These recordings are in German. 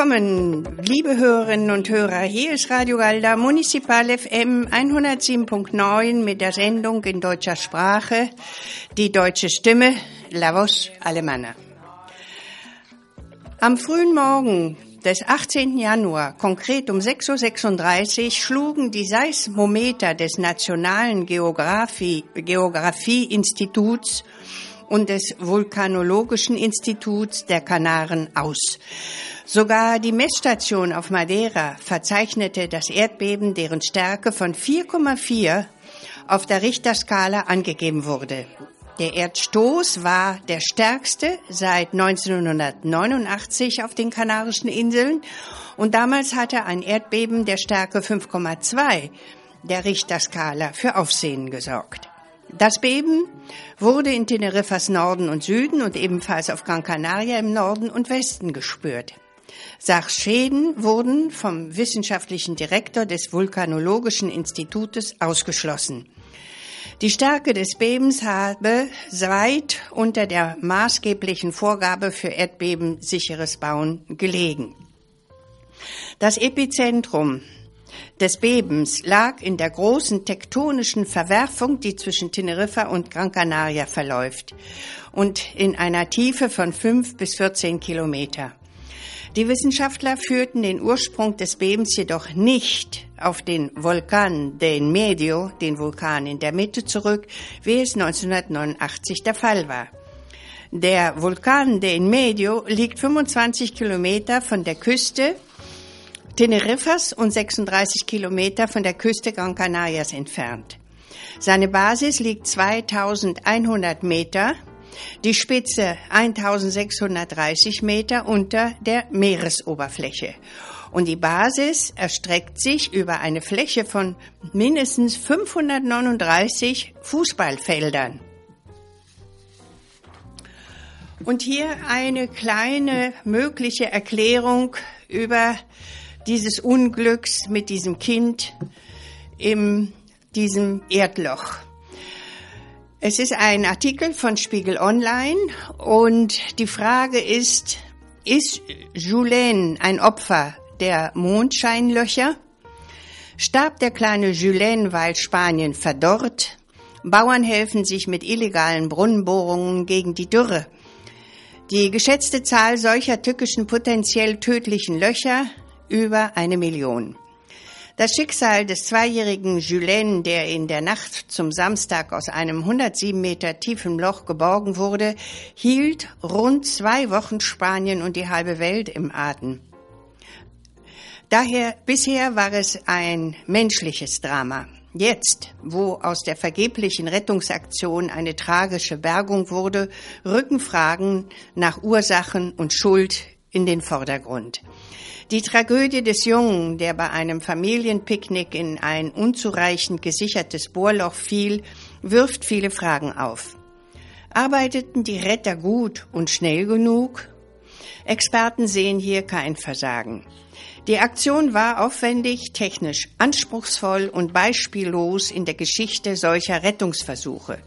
willkommen, liebe Hörerinnen und Hörer. Hier ist Radio Galda Municipal FM 107.9 mit der Sendung in deutscher Sprache, die deutsche Stimme, La Voz Alemana. Am frühen Morgen des 18. Januar, konkret um 6.36 Uhr, schlugen die Seismometer des Nationalen Geographie, Geographie-Instituts und des Vulkanologischen Instituts der Kanaren aus. Sogar die Messstation auf Madeira verzeichnete das Erdbeben, deren Stärke von 4,4 auf der Richterskala angegeben wurde. Der Erdstoß war der stärkste seit 1989 auf den Kanarischen Inseln und damals hatte ein Erdbeben der Stärke 5,2 der Richterskala für Aufsehen gesorgt. Das Beben wurde in Teneriffas Norden und Süden und ebenfalls auf Gran Canaria im Norden und Westen gespürt. Sachschäden wurden vom wissenschaftlichen Direktor des Vulkanologischen Institutes ausgeschlossen. Die Stärke des Bebens habe weit unter der maßgeblichen Vorgabe für erdbebensicheres Bauen gelegen. Das Epizentrum des Bebens lag in der großen tektonischen Verwerfung, die zwischen Teneriffa und Gran Canaria verläuft und in einer Tiefe von fünf bis 14 Kilometer. Die Wissenschaftler führten den Ursprung des Bebens jedoch nicht auf den Vulkan de en Medio, den Vulkan in der Mitte, zurück, wie es 1989 der Fall war. Der Vulkan de Medio liegt 25 Kilometer von der Küste Teneriffas und 36 Kilometer von der Küste Gran Canarias entfernt. Seine Basis liegt 2100 Meter, die Spitze 1630 Meter unter der Meeresoberfläche. Und die Basis erstreckt sich über eine Fläche von mindestens 539 Fußballfeldern. Und hier eine kleine mögliche Erklärung über dieses Unglücks mit diesem Kind in diesem Erdloch. Es ist ein Artikel von Spiegel Online und die Frage ist, ist Julien ein Opfer der Mondscheinlöcher? Starb der kleine Julien, weil Spanien verdorrt? Bauern helfen sich mit illegalen Brunnenbohrungen gegen die Dürre. Die geschätzte Zahl solcher tückischen potenziell tödlichen Löcher über eine Million. Das Schicksal des zweijährigen Julien, der in der Nacht zum Samstag aus einem 107 Meter tiefen Loch geborgen wurde, hielt rund zwei Wochen Spanien und die halbe Welt im Atem. Daher, bisher war es ein menschliches Drama. Jetzt, wo aus der vergeblichen Rettungsaktion eine tragische Bergung wurde, rücken Fragen nach Ursachen und Schuld in den Vordergrund. Die Tragödie des Jungen, der bei einem Familienpicknick in ein unzureichend gesichertes Bohrloch fiel, wirft viele Fragen auf. Arbeiteten die Retter gut und schnell genug? Experten sehen hier kein Versagen. Die Aktion war aufwendig, technisch anspruchsvoll und beispiellos in der Geschichte solcher Rettungsversuche.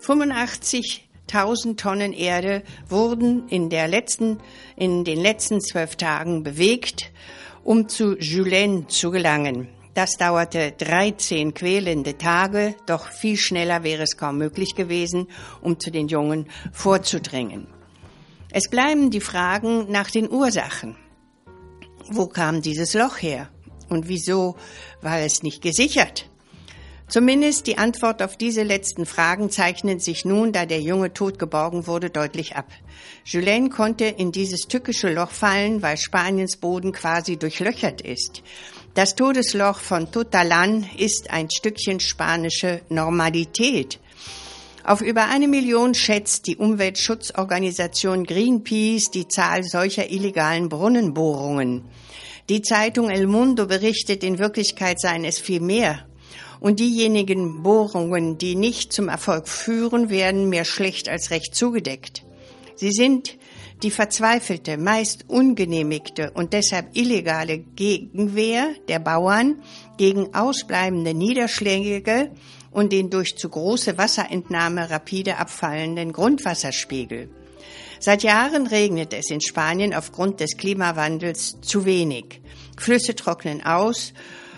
85 1000 Tonnen Erde wurden in, der letzten, in den letzten zwölf Tagen bewegt, um zu Julien zu gelangen. Das dauerte 13 quälende Tage, doch viel schneller wäre es kaum möglich gewesen, um zu den Jungen vorzudringen. Es bleiben die Fragen nach den Ursachen. Wo kam dieses Loch her? Und wieso war es nicht gesichert? Zumindest die Antwort auf diese letzten Fragen zeichnet sich nun, da der Junge tot geborgen wurde, deutlich ab. Julien konnte in dieses tückische Loch fallen, weil Spaniens Boden quasi durchlöchert ist. Das Todesloch von Totalan ist ein Stückchen spanische Normalität. Auf über eine Million schätzt die Umweltschutzorganisation Greenpeace die Zahl solcher illegalen Brunnenbohrungen. Die Zeitung El Mundo berichtet, in Wirklichkeit seien es viel mehr. Und diejenigen Bohrungen, die nicht zum Erfolg führen, werden mehr schlecht als recht zugedeckt. Sie sind die verzweifelte, meist ungenehmigte und deshalb illegale Gegenwehr der Bauern gegen ausbleibende Niederschläge und den durch zu große Wasserentnahme rapide abfallenden Grundwasserspiegel. Seit Jahren regnet es in Spanien aufgrund des Klimawandels zu wenig. Flüsse trocknen aus.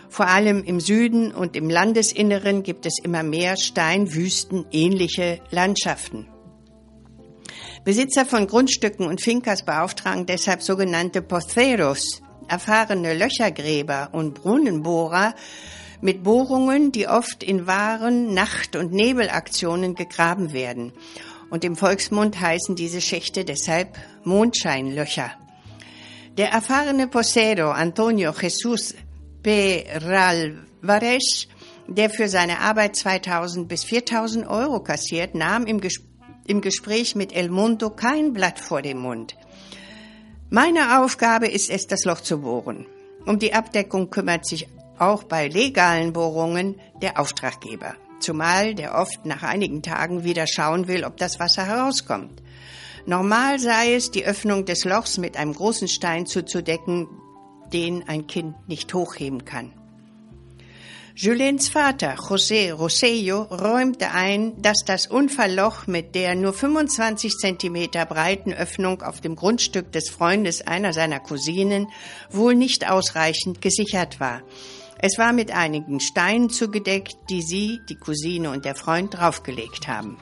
Vor allem im Süden und im Landesinneren gibt es immer mehr Steinwüsten ähnliche Landschaften. Besitzer von Grundstücken und Fincas beauftragen deshalb sogenannte Poceros, erfahrene Löchergräber und Brunnenbohrer mit Bohrungen, die oft in wahren Nacht- und Nebelaktionen gegraben werden. Und im Volksmund heißen diese Schächte deshalb Mondscheinlöcher. Der erfahrene Posero Antonio Jesus Peralvarez, der für seine Arbeit 2000 bis 4000 Euro kassiert, nahm im Gespräch im Gespräch mit El Mundo kein Blatt vor dem Mund. Meine Aufgabe ist es, das Loch zu bohren. Um die Abdeckung kümmert sich auch bei legalen Bohrungen der Auftraggeber. Zumal der oft nach einigen Tagen wieder schauen will, ob das Wasser herauskommt. Normal sei es, die Öffnung des Lochs mit einem großen Stein zuzudecken, den ein Kind nicht hochheben kann. Julens Vater, José Rosello, räumte ein, dass das Unfallloch mit der nur 25 Zentimeter breiten Öffnung auf dem Grundstück des Freundes einer seiner Cousinen wohl nicht ausreichend gesichert war. Es war mit einigen Steinen zugedeckt, die sie, die Cousine und der Freund draufgelegt haben.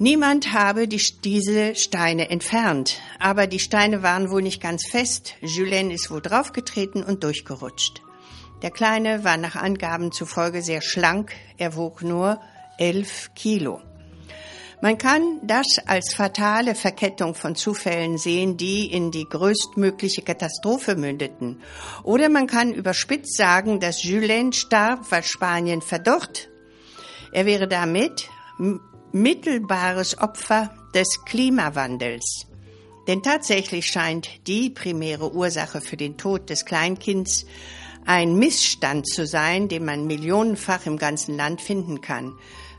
Niemand habe die, diese Steine entfernt, aber die Steine waren wohl nicht ganz fest. Julien ist wohl draufgetreten und durchgerutscht. Der Kleine war nach Angaben zufolge sehr schlank, er wog nur elf Kilo. Man kann das als fatale Verkettung von Zufällen sehen, die in die größtmögliche Katastrophe mündeten. Oder man kann überspitzt sagen, dass Julien starb, weil Spanien verdorrt. Er wäre damit mittelbares Opfer des Klimawandels. Denn tatsächlich scheint die primäre Ursache für den Tod des Kleinkinds ein Missstand zu sein, den man millionenfach im ganzen Land finden kann.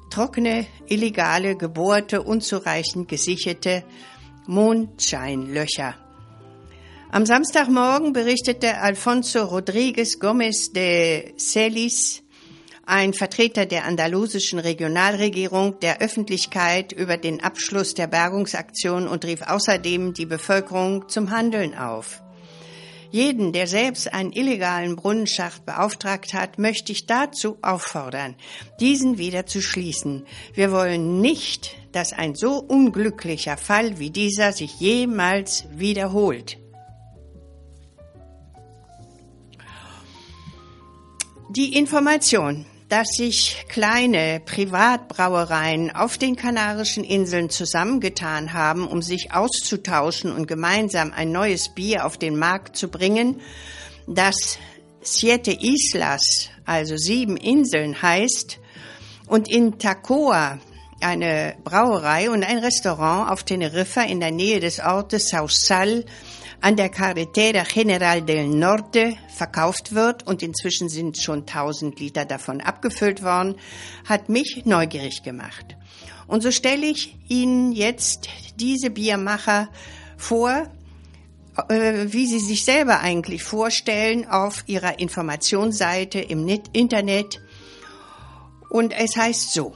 Trockene, illegale, gebohrte, unzureichend gesicherte Mondscheinlöcher. Am Samstagmorgen berichtete Alfonso Rodríguez Gómez de Celis, ein Vertreter der andalusischen Regionalregierung, der Öffentlichkeit über den Abschluss der Bergungsaktion und rief außerdem die Bevölkerung zum Handeln auf. Jeden, der selbst einen illegalen Brunnenschacht beauftragt hat, möchte ich dazu auffordern, diesen wieder zu schließen. Wir wollen nicht, dass ein so unglücklicher Fall wie dieser sich jemals wiederholt. Die Information, dass sich kleine Privatbrauereien auf den Kanarischen Inseln zusammengetan haben, um sich auszutauschen und gemeinsam ein neues Bier auf den Markt zu bringen, das Siete Islas, also sieben Inseln heißt, und in Tacoa eine Brauerei und ein Restaurant auf Teneriffa in der Nähe des Ortes Sausal an der Carretera General del Norte verkauft wird und inzwischen sind schon 1000 Liter davon abgefüllt worden, hat mich neugierig gemacht. Und so stelle ich Ihnen jetzt diese Biermacher vor, äh, wie sie sich selber eigentlich vorstellen auf ihrer Informationsseite im Internet. Und es heißt so.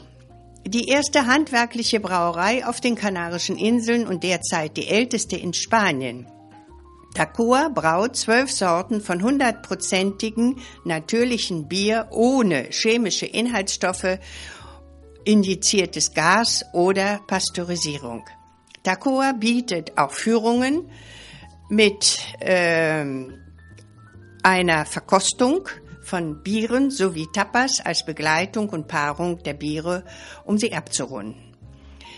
Die erste handwerkliche Brauerei auf den Kanarischen Inseln und derzeit die älteste in Spanien Takua braut zwölf Sorten von hundertprozentigen natürlichen Bier ohne chemische Inhaltsstoffe, injiziertes Gas oder Pasteurisierung. Takua bietet auch Führungen mit äh, einer Verkostung von Bieren sowie Tapas als Begleitung und Paarung der Biere, um sie abzurunden.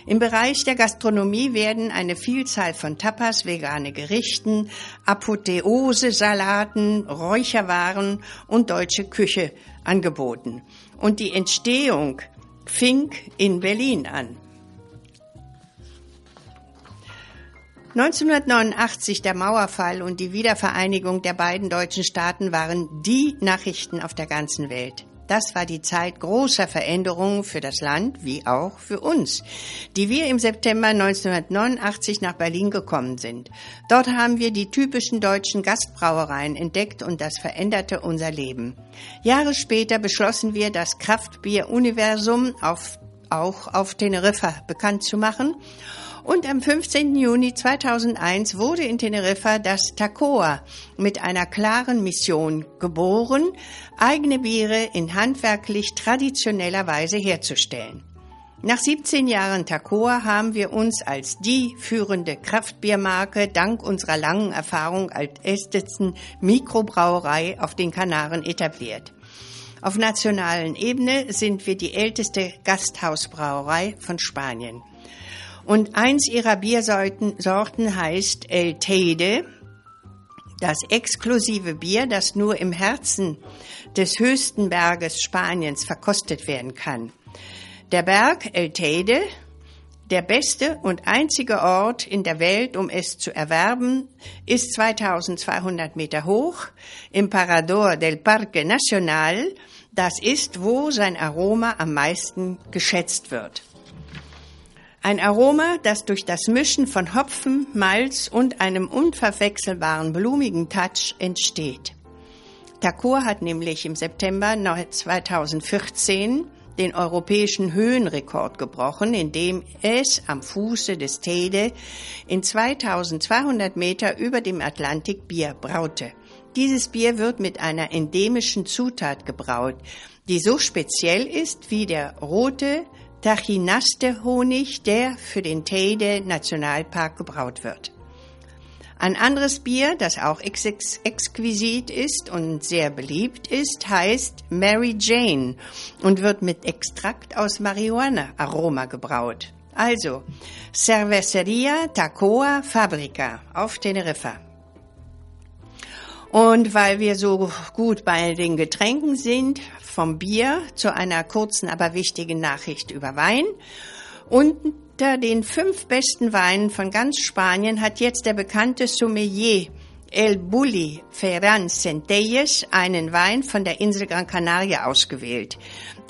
Im Bereich der Gastronomie werden eine Vielzahl von Tapas, vegane Gerichten, Apotheose, Salaten, Räucherwaren und deutsche Küche angeboten. Und die Entstehung fing in Berlin an. 1989 der Mauerfall und die Wiedervereinigung der beiden deutschen Staaten waren die Nachrichten auf der ganzen Welt. Das war die Zeit großer Veränderungen für das Land wie auch für uns, die wir im September 1989 nach Berlin gekommen sind. Dort haben wir die typischen deutschen Gastbrauereien entdeckt und das veränderte unser Leben. Jahre später beschlossen wir das Kraftbier-Universum auf auch auf Teneriffa bekannt zu machen. Und am 15. Juni 2001 wurde in Teneriffa das TACOA mit einer klaren Mission geboren, eigene Biere in handwerklich traditioneller Weise herzustellen. Nach 17 Jahren Takoa haben wir uns als die führende Kraftbiermarke dank unserer langen Erfahrung als ältesten Mikrobrauerei auf den Kanaren etabliert. Auf nationalen Ebene sind wir die älteste Gasthausbrauerei von Spanien. Und eins ihrer Biersorten Sorten heißt El Teide, das exklusive Bier, das nur im Herzen des höchsten Berges Spaniens verkostet werden kann. Der Berg El Teide, der beste und einzige Ort in der Welt, um es zu erwerben, ist 2200 Meter hoch im Parador del Parque Nacional. Das ist, wo sein Aroma am meisten geschätzt wird. Ein Aroma, das durch das Mischen von Hopfen, Malz und einem unverwechselbaren blumigen Touch entsteht. Takur hat nämlich im September 2014 den europäischen Höhenrekord gebrochen, indem es am Fuße des Tede in 2200 Meter über dem Atlantik Bier braute. Dieses Bier wird mit einer endemischen Zutat gebraut, die so speziell ist wie der rote Tachinaste Honig, der für den Teide Nationalpark gebraut wird. Ein anderes Bier, das auch ex exquisit ist und sehr beliebt ist, heißt Mary Jane und wird mit Extrakt aus Marihuana-Aroma gebraut. Also Cerveceria Tacoa Fabrica auf Teneriffa. Und weil wir so gut bei den Getränken sind, vom Bier zu einer kurzen, aber wichtigen Nachricht über Wein. Unter den fünf besten Weinen von ganz Spanien hat jetzt der bekannte Sommelier El Bulli Ferran Centelles einen Wein von der Insel Gran Canaria ausgewählt.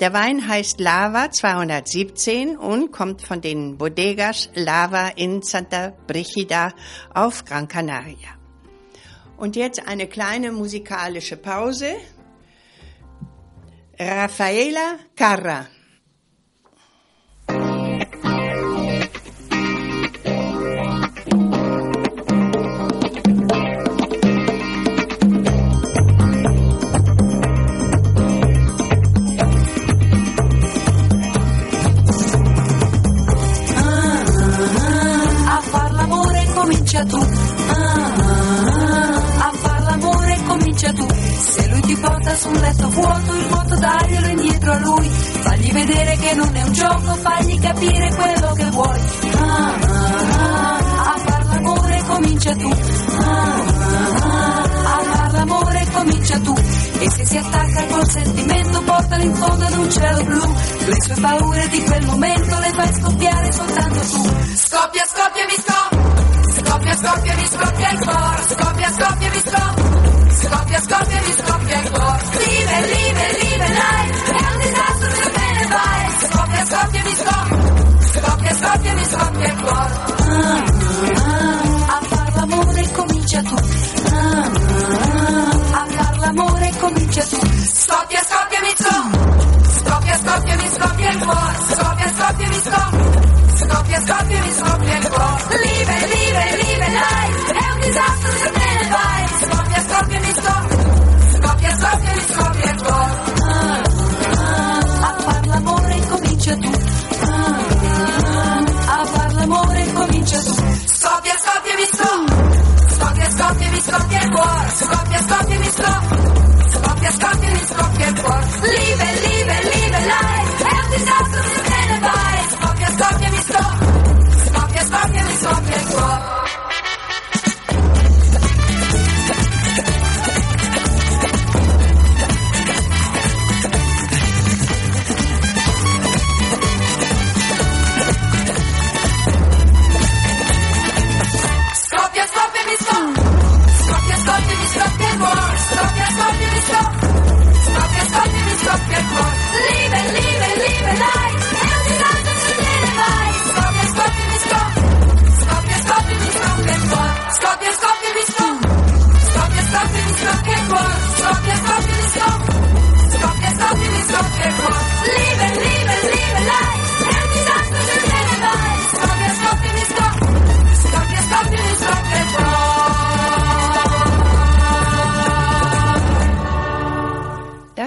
Der Wein heißt Lava 217 und kommt von den Bodegas Lava in Santa Brigida auf Gran Canaria. Und jetzt eine kleine musikalische Pause. Raffaela Carra. comincia tutto ti porta su un letto vuoto, il vuoto daglielo indietro a lui. Fagli vedere che non è un gioco, fagli capire quello che vuoi. Ah, a far l'amore comincia tu. a far l'amore comincia tu. E se si attacca col sentimento, portalo in fondo ad un cielo blu. Le sue paure di quel momento le fai scoppiare soltanto tu. Scoppia, scoppia, mi scoppia. Scoppia, scoppia, mi scoppia il cuore. Scoppia, scoppia, mi scoppia. Skopje, Skopje, vi Skopje går. Livet, livet, livet, nei. Heldigvis er som du mener, nei. Skopje, Skopje, vi Skopje. Skopje, Skopje, vi Skopje.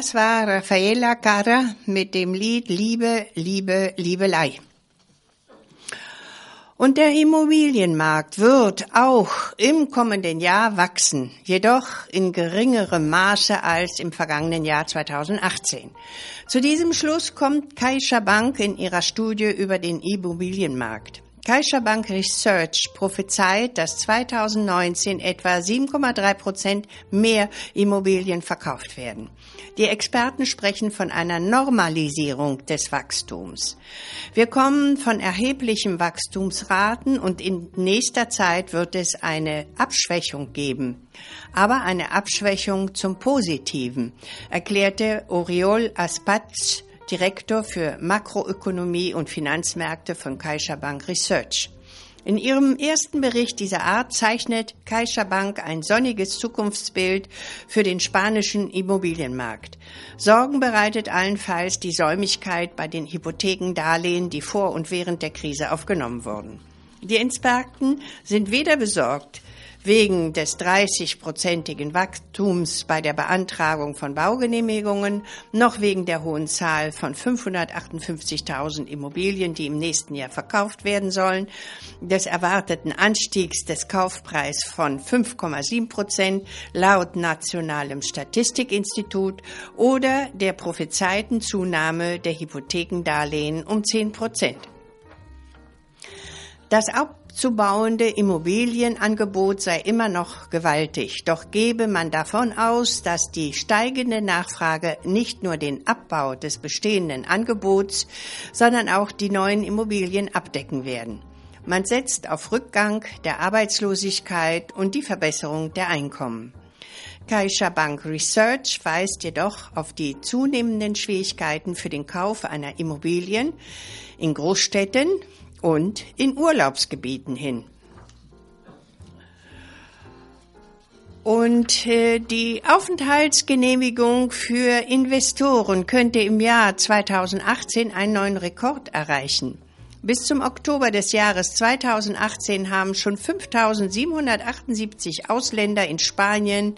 Das war Raffaella Carra mit dem Lied Liebe, Liebe, Liebelei. Und der Immobilienmarkt wird auch im kommenden Jahr wachsen, jedoch in geringerem Maße als im vergangenen Jahr 2018. Zu diesem Schluss kommt Caixa Bank in ihrer Studie über den Immobilienmarkt. Caixa Bank Research prophezeit, dass 2019 etwa 7,3 Prozent mehr Immobilien verkauft werden. Die Experten sprechen von einer Normalisierung des Wachstums. Wir kommen von erheblichen Wachstumsraten und in nächster Zeit wird es eine Abschwächung geben. Aber eine Abschwächung zum Positiven, erklärte Oriol Aspatz, Direktor für Makroökonomie und Finanzmärkte von CaixaBank Research. In ihrem ersten Bericht dieser Art zeichnet CaixaBank ein sonniges Zukunftsbild für den spanischen Immobilienmarkt. Sorgen bereitet allenfalls die Säumigkeit bei den Hypothekendarlehen, die vor und während der Krise aufgenommen wurden. Die Experten sind weder besorgt, wegen des 30-prozentigen Wachstums bei der Beantragung von Baugenehmigungen noch wegen der hohen Zahl von 558.000 Immobilien, die im nächsten Jahr verkauft werden sollen, des erwarteten Anstiegs des Kaufpreis von 5,7 Prozent laut Nationalem Statistikinstitut oder der prophezeiten Zunahme der Hypothekendarlehen um 10 Prozent. Das abzubauende Immobilienangebot sei immer noch gewaltig, doch gebe man davon aus, dass die steigende Nachfrage nicht nur den Abbau des bestehenden Angebots, sondern auch die neuen Immobilien abdecken werden. Man setzt auf Rückgang der Arbeitslosigkeit und die Verbesserung der Einkommen. Caixa Bank Research weist jedoch auf die zunehmenden Schwierigkeiten für den Kauf einer Immobilien in Großstädten, und in Urlaubsgebieten hin. Und äh, die Aufenthaltsgenehmigung für Investoren könnte im Jahr 2018 einen neuen Rekord erreichen. Bis zum Oktober des Jahres 2018 haben schon 5.778 Ausländer in Spanien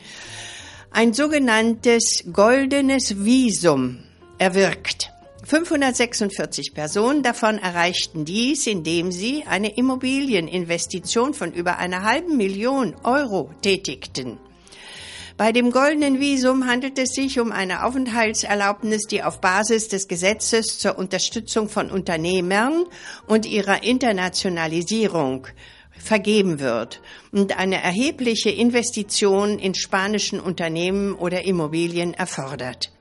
ein sogenanntes goldenes Visum erwirkt. 546 Personen davon erreichten dies, indem sie eine Immobilieninvestition von über einer halben Million Euro tätigten. Bei dem goldenen Visum handelt es sich um eine Aufenthaltserlaubnis, die auf Basis des Gesetzes zur Unterstützung von Unternehmern und ihrer Internationalisierung vergeben wird und eine erhebliche Investition in spanischen Unternehmen oder Immobilien erfordert.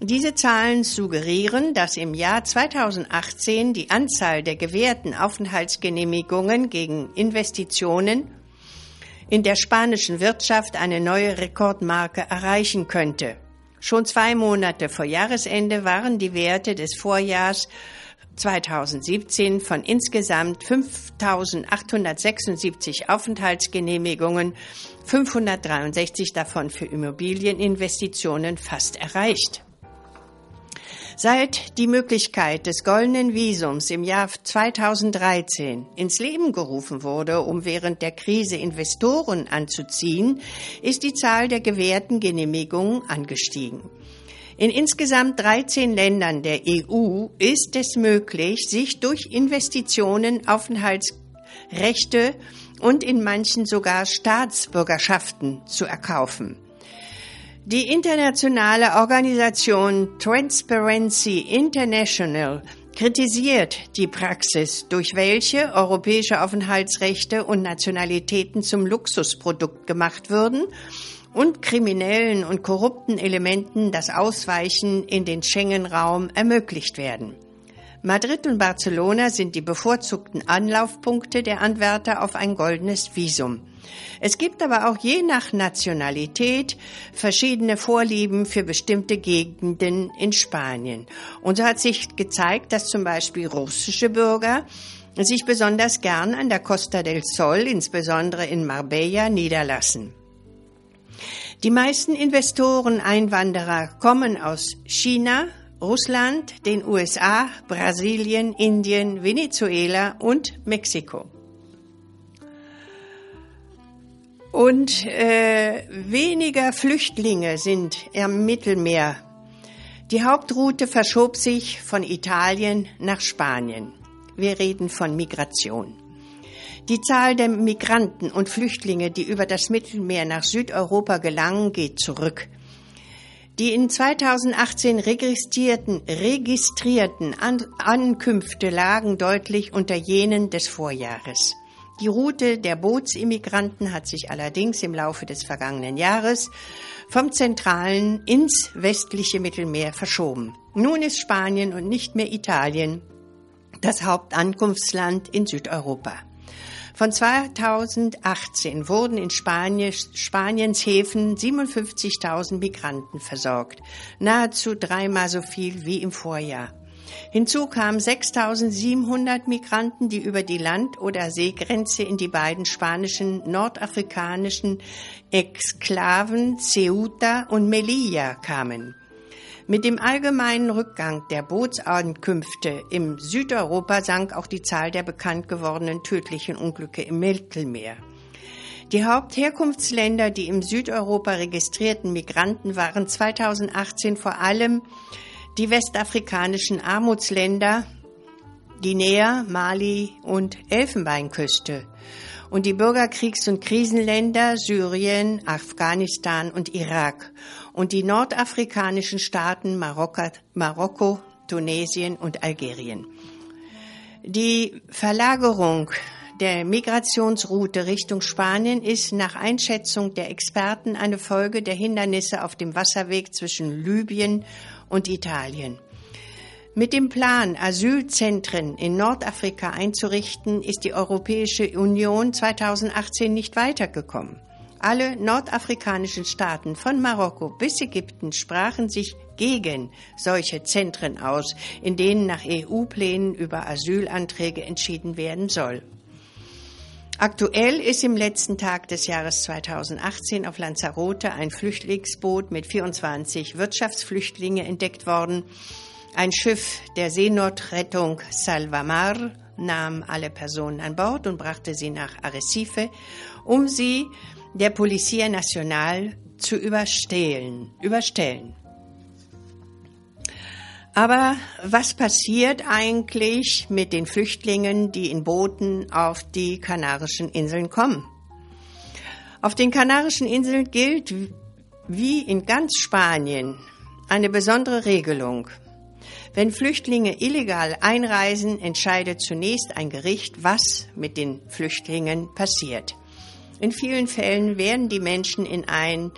Diese Zahlen suggerieren, dass im Jahr 2018 die Anzahl der gewährten Aufenthaltsgenehmigungen gegen Investitionen in der spanischen Wirtschaft eine neue Rekordmarke erreichen könnte. Schon zwei Monate vor Jahresende waren die Werte des Vorjahrs 2017 von insgesamt 5.876 Aufenthaltsgenehmigungen 563 davon für Immobilieninvestitionen fast erreicht. Seit die Möglichkeit des goldenen Visums im Jahr 2013 ins Leben gerufen wurde, um während der Krise Investoren anzuziehen, ist die Zahl der gewährten Genehmigungen angestiegen. In insgesamt 13 Ländern der EU ist es möglich, sich durch Investitionen Aufenthaltsrechte und in manchen sogar Staatsbürgerschaften zu erkaufen. Die internationale Organisation Transparency International kritisiert die Praxis, durch welche europäische Aufenthaltsrechte und Nationalitäten zum Luxusprodukt gemacht würden und kriminellen und korrupten Elementen das Ausweichen in den Schengen-Raum ermöglicht werden. Madrid und Barcelona sind die bevorzugten Anlaufpunkte der Anwärter auf ein goldenes Visum. Es gibt aber auch je nach Nationalität verschiedene Vorlieben für bestimmte Gegenden in Spanien. Und so hat sich gezeigt, dass zum Beispiel russische Bürger sich besonders gern an der Costa del Sol, insbesondere in Marbella, niederlassen. Die meisten Investoren, Einwanderer kommen aus China, Russland, den USA, Brasilien, Indien, Venezuela und Mexiko. Und äh, weniger Flüchtlinge sind im Mittelmeer Die Hauptroute verschob sich von Italien nach Spanien. Wir reden von Migration. Die Zahl der Migranten und Flüchtlinge, die über das Mittelmeer nach Südeuropa gelangen, geht zurück. Die in 2018 registrierten, registrierten An Ankünfte lagen deutlich unter jenen des Vorjahres. Die Route der Bootsimmigranten hat sich allerdings im Laufe des vergangenen Jahres vom zentralen ins westliche Mittelmeer verschoben. Nun ist Spanien und nicht mehr Italien das Hauptankunftsland in Südeuropa. Von 2018 wurden in Spanien, Spaniens Häfen 57.000 Migranten versorgt, nahezu dreimal so viel wie im Vorjahr. Hinzu kamen 6.700 Migranten, die über die Land- oder Seegrenze in die beiden spanischen nordafrikanischen Exklaven Ceuta und Melilla kamen. Mit dem allgemeinen Rückgang der Bootsankünfte im Südeuropa sank auch die Zahl der bekannt gewordenen tödlichen Unglücke im Mittelmeer. Die Hauptherkunftsländer, die im Südeuropa registrierten Migranten waren 2018 vor allem die westafrikanischen Armutsländer Guinea, Mali und Elfenbeinküste und die Bürgerkriegs- und Krisenländer Syrien, Afghanistan und Irak und die nordafrikanischen Staaten Marokko, Marokko Tunesien und Algerien. Die Verlagerung der Migrationsroute Richtung Spanien ist nach Einschätzung der Experten eine Folge der Hindernisse auf dem Wasserweg zwischen Libyen und Italien. Mit dem Plan, Asylzentren in Nordafrika einzurichten, ist die Europäische Union 2018 nicht weitergekommen. Alle nordafrikanischen Staaten von Marokko bis Ägypten sprachen sich gegen solche Zentren aus, in denen nach EU-Plänen über Asylanträge entschieden werden soll. Aktuell ist im letzten Tag des Jahres 2018 auf Lanzarote ein Flüchtlingsboot mit 24 Wirtschaftsflüchtlingen entdeckt worden. Ein Schiff der Seenotrettung Salvamar nahm alle Personen an Bord und brachte sie nach Arrecife, um sie der Policia Nacional zu überstellen. überstellen. Aber was passiert eigentlich mit den Flüchtlingen, die in Booten auf die Kanarischen Inseln kommen? Auf den Kanarischen Inseln gilt wie in ganz Spanien eine besondere Regelung. Wenn Flüchtlinge illegal einreisen, entscheidet zunächst ein Gericht, was mit den Flüchtlingen passiert. In vielen Fällen werden die Menschen in ein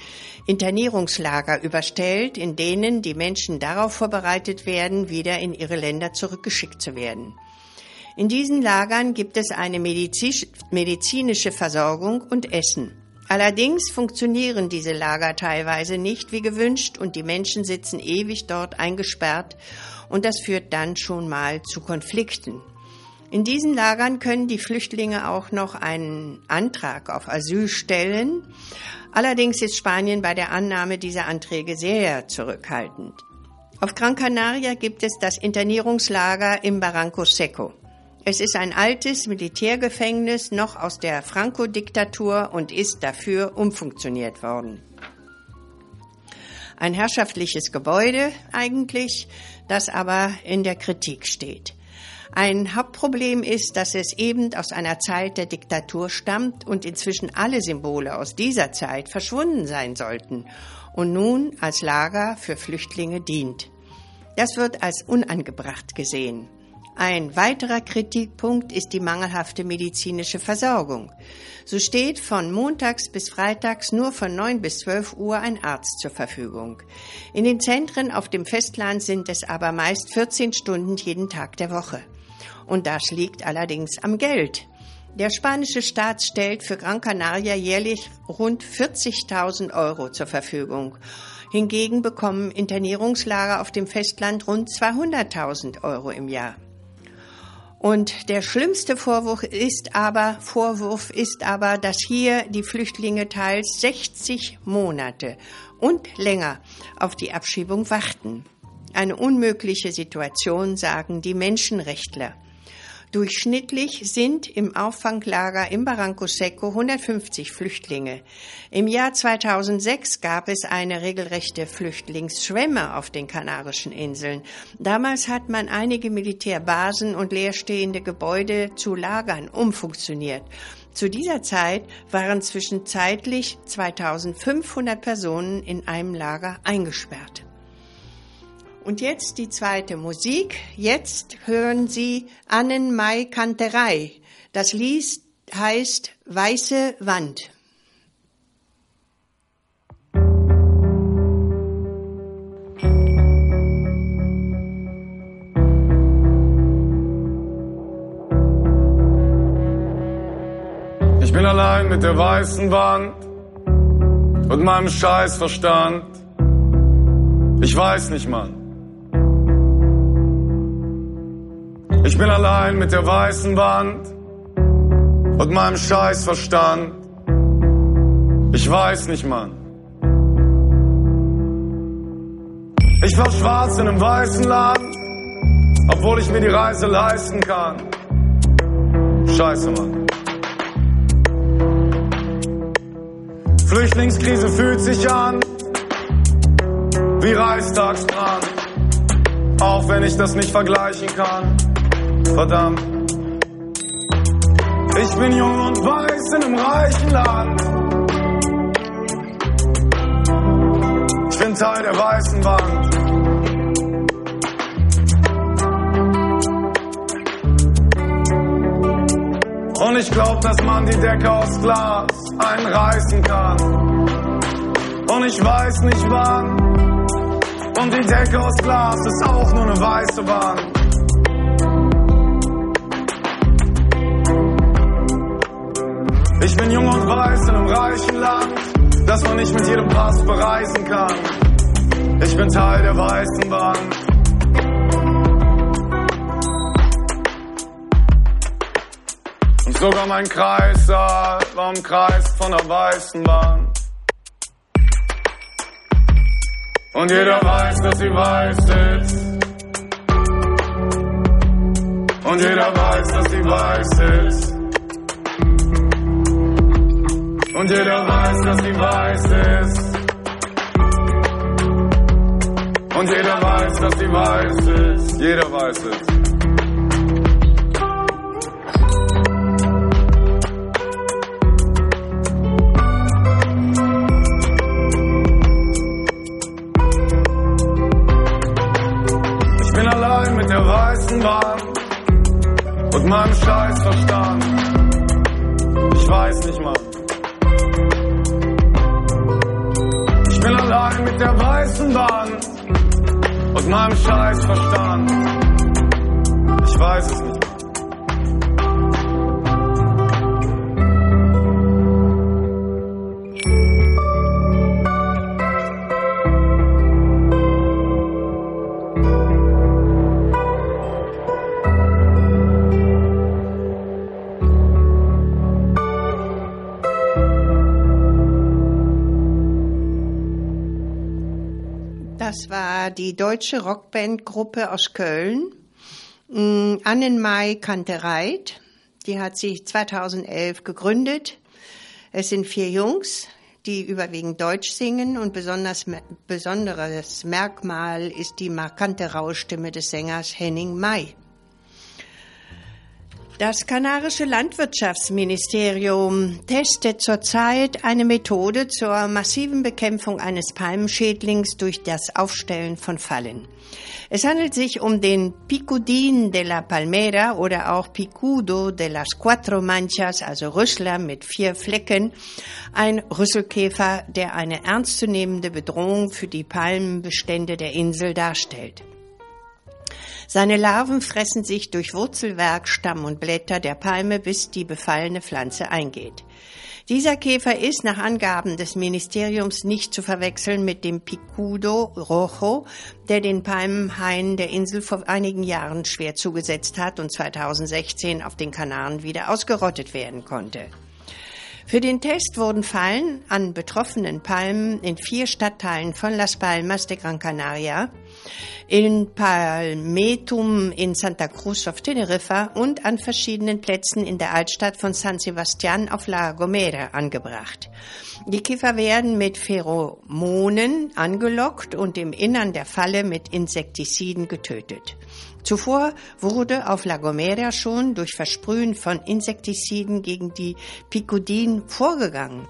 Internierungslager überstellt, in denen die Menschen darauf vorbereitet werden, wieder in ihre Länder zurückgeschickt zu werden. In diesen Lagern gibt es eine medizinische Versorgung und Essen. Allerdings funktionieren diese Lager teilweise nicht wie gewünscht und die Menschen sitzen ewig dort eingesperrt und das führt dann schon mal zu Konflikten. In diesen Lagern können die Flüchtlinge auch noch einen Antrag auf Asyl stellen. Allerdings ist Spanien bei der Annahme dieser Anträge sehr zurückhaltend. Auf Gran Canaria gibt es das Internierungslager im Barranco Seco. Es ist ein altes Militärgefängnis noch aus der Franco-Diktatur und ist dafür umfunktioniert worden. Ein herrschaftliches Gebäude eigentlich, das aber in der Kritik steht. Ein Hauptproblem ist, dass es eben aus einer Zeit der Diktatur stammt und inzwischen alle Symbole aus dieser Zeit verschwunden sein sollten und nun als Lager für Flüchtlinge dient. Das wird als unangebracht gesehen. Ein weiterer Kritikpunkt ist die mangelhafte medizinische Versorgung. So steht von montags bis freitags nur von 9 bis 12 Uhr ein Arzt zur Verfügung. In den Zentren auf dem Festland sind es aber meist 14 Stunden jeden Tag der Woche. Und das liegt allerdings am Geld. Der spanische Staat stellt für Gran Canaria jährlich rund 40.000 Euro zur Verfügung. Hingegen bekommen Internierungslager auf dem Festland rund 200.000 Euro im Jahr. Und der schlimmste Vorwurf ist aber, Vorwurf ist aber, dass hier die Flüchtlinge teils 60 Monate und länger auf die Abschiebung warten. Eine unmögliche Situation, sagen die Menschenrechtler. Durchschnittlich sind im Auffanglager im Barranco Seco 150 Flüchtlinge. Im Jahr 2006 gab es eine regelrechte Flüchtlingsschwemme auf den Kanarischen Inseln. Damals hat man einige Militärbasen und leerstehende Gebäude zu Lagern umfunktioniert. Zu dieser Zeit waren zwischenzeitlich 2500 Personen in einem Lager eingesperrt. Und jetzt die zweite Musik. Jetzt hören Sie Annen Mai Kanterei. Das Lied heißt Weiße Wand. Ich bin allein mit der weißen Wand und meinem Scheißverstand. Ich weiß nicht, Mann. Ich bin allein mit der weißen Wand und meinem Scheißverstand. Ich weiß nicht, Mann. Ich war schwarz in einem weißen Land, obwohl ich mir die Reise leisten kann. Scheiße, Mann. Flüchtlingskrise fühlt sich an wie Reichstagsbrand, auch wenn ich das nicht vergleichen kann verdammt. Ich bin jung und weiß in einem reichen Land. Ich bin Teil der weißen Wand. Und ich glaub, dass man die Decke aus Glas einreißen kann. Und ich weiß nicht wann. Und die Decke aus Glas ist auch nur eine weiße Wand. Ich bin jung und weiß in einem reichen Land, das man nicht mit jedem Pass bereisen kann. Ich bin Teil der weißen Wand. Und sogar mein Kreissaal war umkreist von der weißen Wand. Und jeder weiß, dass sie weiß ist. Und jeder weiß, dass sie weiß ist. Und jeder weiß, dass sie weiß ist. Und jeder weiß, dass sie weiß ist. Jeder weiß es. Ich bin allein mit der weißen Wand und meinem Scheißverstand. Ich weiß nicht mal. Mit der weißen Wand und meinem Scheißverstand. Ich weiß es nicht. Das war die deutsche Rockbandgruppe aus Köln. Mm, Annenmai Kantereit. Die hat sich 2011 gegründet. Es sind vier Jungs, die überwiegend Deutsch singen und besonders, besonderes Merkmal ist die markante Rauschstimme des Sängers Henning May. Das kanarische Landwirtschaftsministerium testet zurzeit eine Methode zur massiven Bekämpfung eines Palmschädlings durch das Aufstellen von Fallen. Es handelt sich um den Picudin de la Palmera oder auch Picudo de las Cuatro Manchas, also Rüssler mit vier Flecken, ein Rüsselkäfer, der eine ernstzunehmende Bedrohung für die Palmenbestände der Insel darstellt. Seine Larven fressen sich durch Wurzelwerk, Stamm und Blätter der Palme, bis die befallene Pflanze eingeht. Dieser Käfer ist nach Angaben des Ministeriums nicht zu verwechseln mit dem Picudo rojo, der den Palmenhainen der Insel vor einigen Jahren schwer zugesetzt hat und 2016 auf den Kanaren wieder ausgerottet werden konnte. Für den Test wurden Fallen an betroffenen Palmen in vier Stadtteilen von Las Palmas de Gran Canaria in Palmetum in Santa Cruz auf Teneriffa und an verschiedenen Plätzen in der Altstadt von San Sebastian auf La Gomera angebracht. Die Kiffer werden mit Pheromonen angelockt und im Innern der Falle mit Insektiziden getötet. Zuvor wurde auf La Gomera schon durch Versprühen von Insektiziden gegen die Picudin vorgegangen.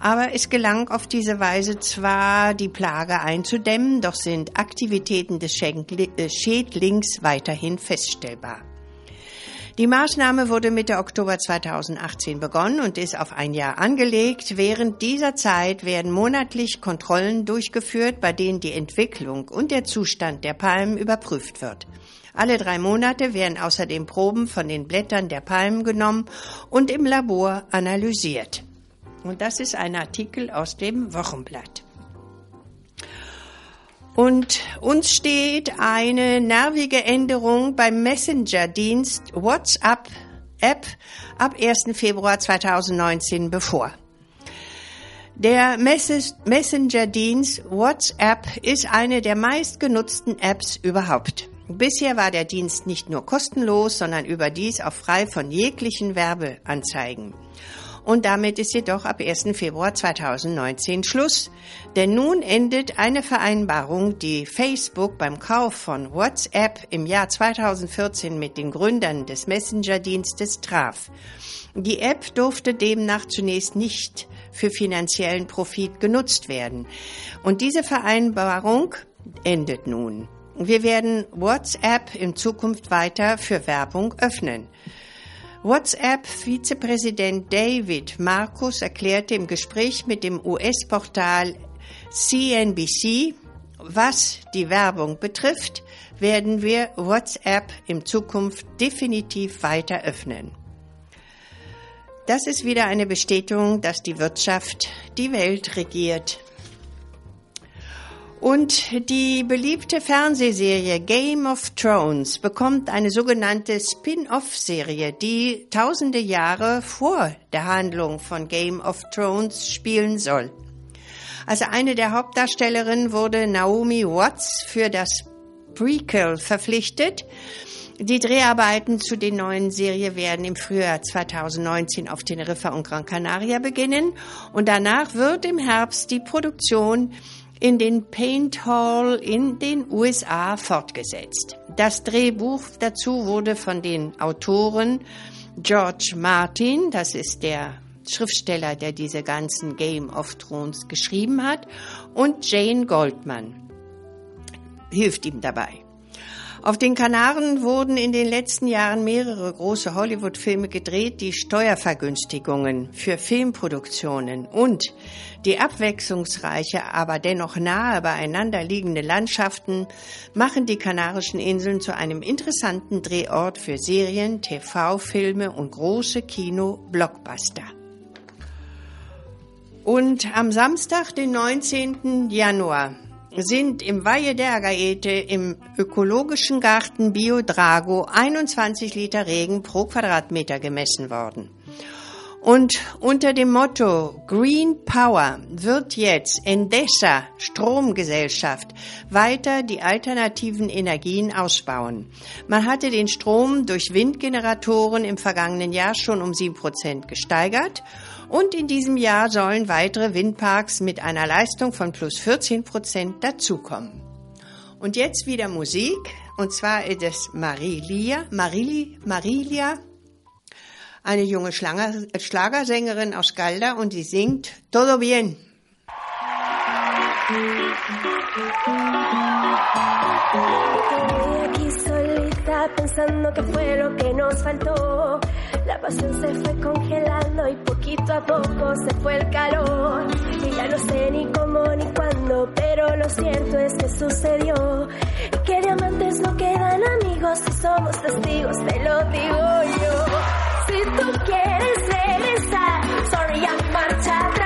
Aber es gelang auf diese Weise zwar, die Plage einzudämmen, doch sind Aktivitäten des äh, Schädlings weiterhin feststellbar. Die Maßnahme wurde Mitte Oktober 2018 begonnen und ist auf ein Jahr angelegt. Während dieser Zeit werden monatlich Kontrollen durchgeführt, bei denen die Entwicklung und der Zustand der Palmen überprüft wird. Alle drei Monate werden außerdem Proben von den Blättern der Palmen genommen und im Labor analysiert. Und das ist ein Artikel aus dem Wochenblatt. Und uns steht eine nervige Änderung beim Messenger-Dienst WhatsApp App ab 1. Februar 2019 bevor. Der Messenger-Dienst WhatsApp ist eine der meistgenutzten Apps überhaupt. Bisher war der Dienst nicht nur kostenlos, sondern überdies auch frei von jeglichen Werbeanzeigen. Und damit ist jedoch ab 1. Februar 2019 Schluss, denn nun endet eine Vereinbarung, die Facebook beim Kauf von WhatsApp im Jahr 2014 mit den Gründern des Messenger-Dienstes traf. Die App durfte demnach zunächst nicht für finanziellen Profit genutzt werden. Und diese Vereinbarung endet nun. Wir werden WhatsApp in Zukunft weiter für Werbung öffnen. WhatsApp-Vizepräsident David Marcus erklärte im Gespräch mit dem US-Portal CNBC, was die Werbung betrifft, werden wir WhatsApp in Zukunft definitiv weiter öffnen. Das ist wieder eine Bestätigung, dass die Wirtschaft die Welt regiert. Und die beliebte Fernsehserie Game of Thrones bekommt eine sogenannte Spin-off-Serie, die tausende Jahre vor der Handlung von Game of Thrones spielen soll. Also eine der Hauptdarstellerinnen wurde Naomi Watts für das Prequel verpflichtet. Die Dreharbeiten zu den neuen Serie werden im Frühjahr 2019 auf Teneriffa und Gran Canaria beginnen und danach wird im Herbst die Produktion in den Paint Hall in den USA fortgesetzt. Das Drehbuch dazu wurde von den Autoren George Martin, das ist der Schriftsteller, der diese ganzen Game of Thrones geschrieben hat, und Jane Goldman hilft ihm dabei. Auf den Kanaren wurden in den letzten Jahren mehrere große Hollywood-Filme gedreht, die Steuervergünstigungen für Filmproduktionen und die abwechslungsreiche, aber dennoch nahe beieinander liegende Landschaften machen die Kanarischen Inseln zu einem interessanten Drehort für Serien, TV-Filme und große Kino-Blockbuster. Und am Samstag, den 19. Januar, sind im Valle der Agaete im ökologischen Garten Biodrago 21 Liter Regen pro Quadratmeter gemessen worden. Und unter dem Motto Green Power wird jetzt Endesa Stromgesellschaft weiter die alternativen Energien ausbauen. Man hatte den Strom durch Windgeneratoren im vergangenen Jahr schon um sieben Prozent gesteigert und in diesem Jahr sollen weitere Windparks mit einer Leistung von plus 14 Prozent dazukommen. Und jetzt wieder Musik, und zwar ist es Marilia, Marili, Marilia eine junge Schlager, Schlagersängerin aus Galda und sie singt Todo bien. Aquí solita pensando que fue lo que nos faltó. La pasión se fue congelando y poquito a poco se fue el calor. Y ya no sé ni cómo ni cuándo, pero lo cierto es que sucedió. Y que diamantes no quedan amigos si somos testigos, te lo digo yo. Si tú quieres regresar, sorry, ya marcha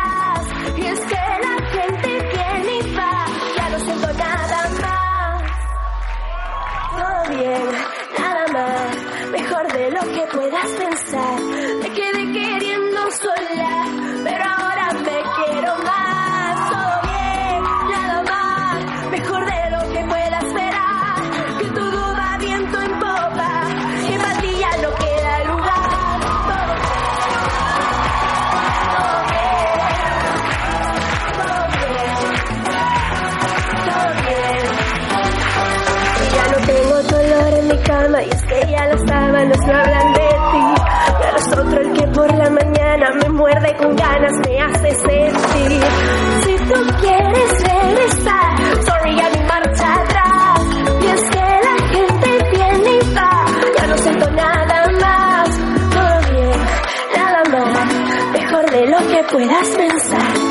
cama y es que ya las sábanas no hablan de ti. Y ahora es otro el que por la mañana me muerde con ganas, me hace sentir. Si tú quieres regresar, sorry, ya ni marcha atrás. Y es que la gente viene y va, ya no siento nada más. Todo bien, nada más, mejor de lo que puedas pensar.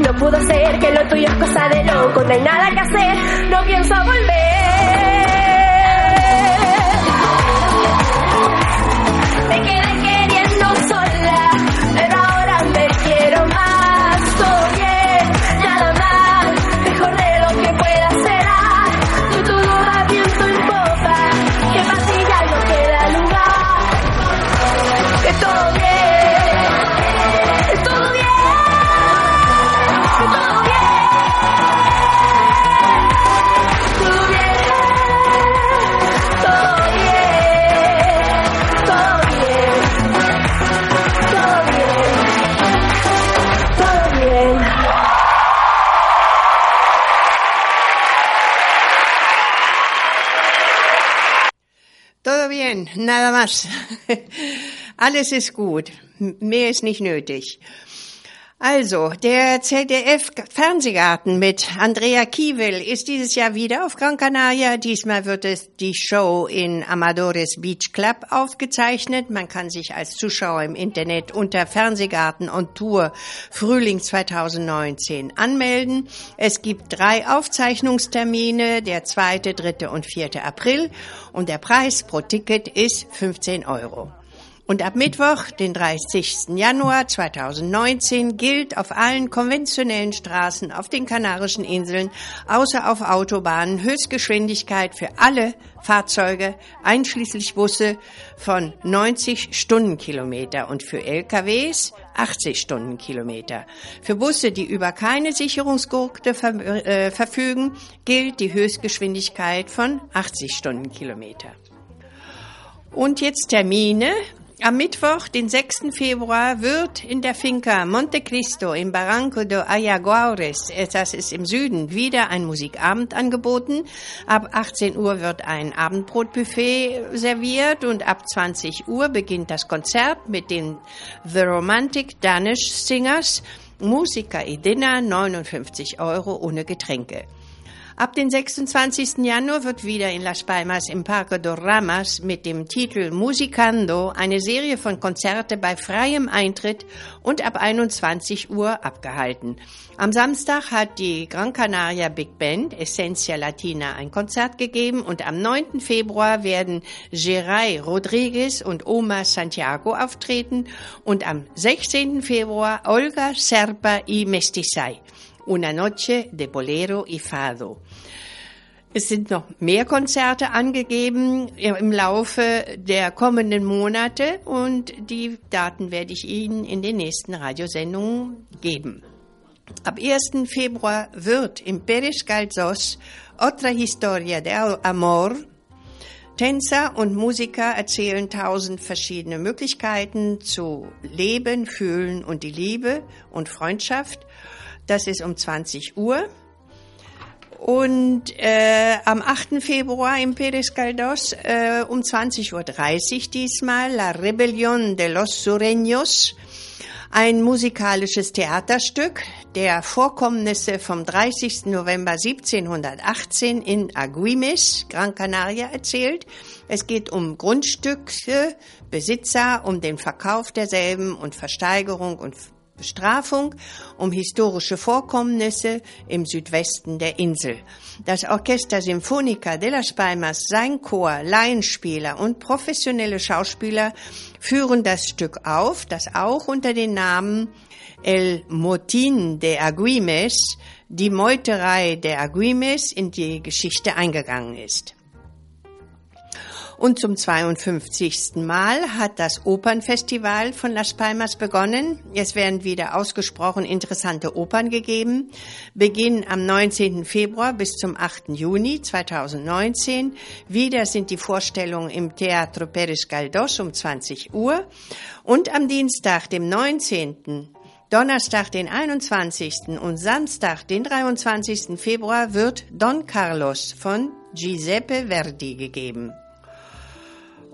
No pudo ser, que lo tuyo es cosa de loco, no hay nada que hacer, no pienso volver. Nada más. Alles ist gut. Mehr ist nicht nötig. Also, der ZDF-Fernsehgarten mit Andrea Kiewel ist dieses Jahr wieder auf Gran Canaria. Diesmal wird es die Show in Amadores Beach Club aufgezeichnet. Man kann sich als Zuschauer im Internet unter Fernsehgarten und Tour Frühling 2019 anmelden. Es gibt drei Aufzeichnungstermine, der zweite, dritte und vierte April. Und der Preis pro Ticket ist 15 Euro. Und ab Mittwoch, den 30. Januar 2019, gilt auf allen konventionellen Straßen auf den Kanarischen Inseln, außer auf Autobahnen, Höchstgeschwindigkeit für alle Fahrzeuge, einschließlich Busse, von 90 Stundenkilometer und für LKWs 80 Stundenkilometer. Für Busse, die über keine Sicherungsgurte ver äh, verfügen, gilt die Höchstgeschwindigkeit von 80 Stundenkilometer. Und jetzt Termine. Am Mittwoch, den 6. Februar, wird in der Finca Monte Cristo im Barranco de Ayaguares, äh, das ist im Süden, wieder ein Musikabend angeboten. Ab 18 Uhr wird ein Abendbrotbuffet serviert und ab 20 Uhr beginnt das Konzert mit den The Romantic Danish Singers. Musiker e Dinner, 59 Euro ohne Getränke. Ab den 26. Januar wird wieder in Las Palmas im Parque dos Ramas mit dem Titel Musicando eine Serie von Konzerte bei freiem Eintritt und ab 21 Uhr abgehalten. Am Samstag hat die Gran Canaria Big Band Essencia Latina ein Konzert gegeben und am 9. Februar werden Geray Rodriguez und Oma Santiago auftreten und am 16. Februar Olga Serpa y Mestizay. Una Noche de Bolero y Fado. Es sind noch mehr Konzerte angegeben im Laufe der kommenden Monate und die Daten werde ich Ihnen in den nächsten Radiosendungen geben. Ab 1. Februar wird im Pérez Galdós Otra Historia de Amor Tänzer und Musiker erzählen tausend verschiedene Möglichkeiten zu leben, fühlen und die Liebe und Freundschaft. Das ist um 20 Uhr. Und äh, am 8. Februar im Pérez Galdós äh, um 20.30 Uhr diesmal La Rebelión de los Sureños, ein musikalisches Theaterstück der Vorkommnisse vom 30. November 1718 in Aguimes, Gran Canaria, erzählt. Es geht um Grundstücke, Besitzer, um den Verkauf derselben und Versteigerung und Bestrafung um historische Vorkommnisse im Südwesten der Insel. Das Orchester Sinfonica de las Palmas, sein Chor, Laienspieler und professionelle Schauspieler führen das Stück auf, das auch unter den Namen El Motin de Aguimes, die Meuterei der Aguimes, in die Geschichte eingegangen ist. Und zum 52. Mal hat das Opernfestival von Las Palmas begonnen. Es werden wieder ausgesprochen interessante Opern gegeben. Beginn am 19. Februar bis zum 8. Juni 2019. Wieder sind die Vorstellungen im Teatro Pérez Galdós um 20 Uhr. Und am Dienstag, dem 19. Donnerstag, den 21. und Samstag, den 23. Februar wird Don Carlos von Giuseppe Verdi gegeben.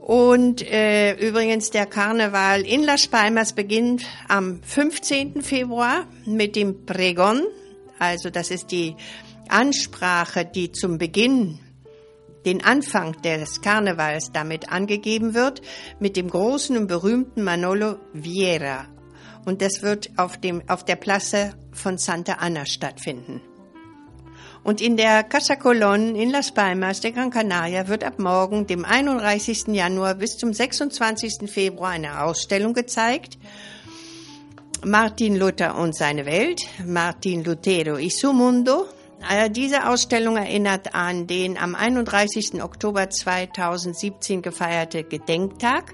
Und äh, übrigens der Karneval in Las Palmas beginnt am 15. Februar mit dem Pregon. Also das ist die Ansprache, die zum Beginn, den Anfang des Karnevals damit angegeben wird, mit dem großen und berühmten Manolo Vieira. Und das wird auf, dem, auf der Plaza von Santa Ana stattfinden. Und in der Casa Colón in Las Palmas de Gran Canaria wird ab morgen, dem 31. Januar bis zum 26. Februar eine Ausstellung gezeigt. Martin Luther und seine Welt, Martin Lutero y su mundo. Äh, diese Ausstellung erinnert an den am 31. Oktober 2017 gefeierte Gedenktag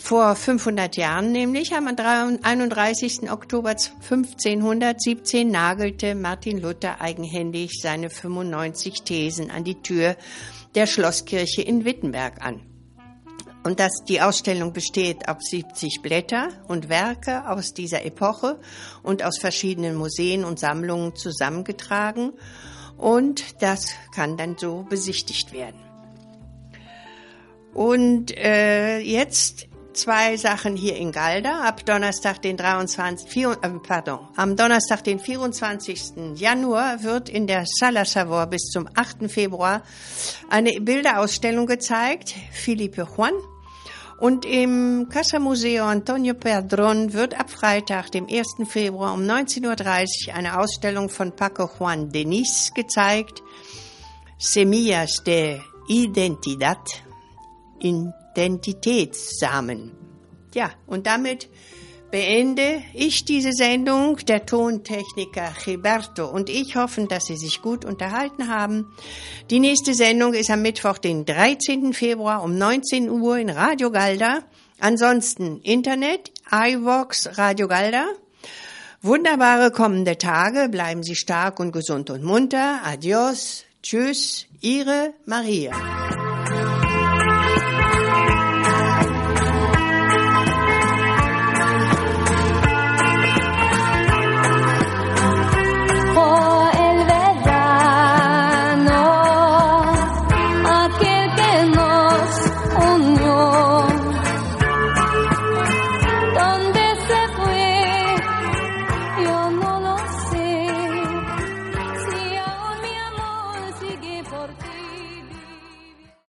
vor 500 Jahren nämlich, am 31. Oktober 1517 nagelte Martin Luther eigenhändig seine 95 Thesen an die Tür der Schlosskirche in Wittenberg an. Und dass die Ausstellung besteht auf 70 Blätter und Werke aus dieser Epoche und aus verschiedenen Museen und Sammlungen zusammengetragen. Und das kann dann so besichtigt werden. Und äh, jetzt zwei Sachen hier in Galda. Ab Donnerstag, den 23, 4, äh, pardon, am Donnerstag, den 24. Januar wird in der Sala Savor bis zum 8. Februar eine Bilderausstellung gezeigt, Felipe Juan. Und im Casa Museo Antonio Perdron wird ab Freitag, dem 1. Februar um 19.30 Uhr eine Ausstellung von Paco Juan Denis gezeigt, Semillas de Identidad in Identitätssamen. Ja, und damit beende ich diese Sendung. Der Tontechniker Gilberto und ich hoffen, dass Sie sich gut unterhalten haben. Die nächste Sendung ist am Mittwoch, den 13. Februar um 19 Uhr in Radio Galda. Ansonsten Internet, iVox, Radio Galda. Wunderbare kommende Tage. Bleiben Sie stark und gesund und munter. Adios. Tschüss. Ihre Maria.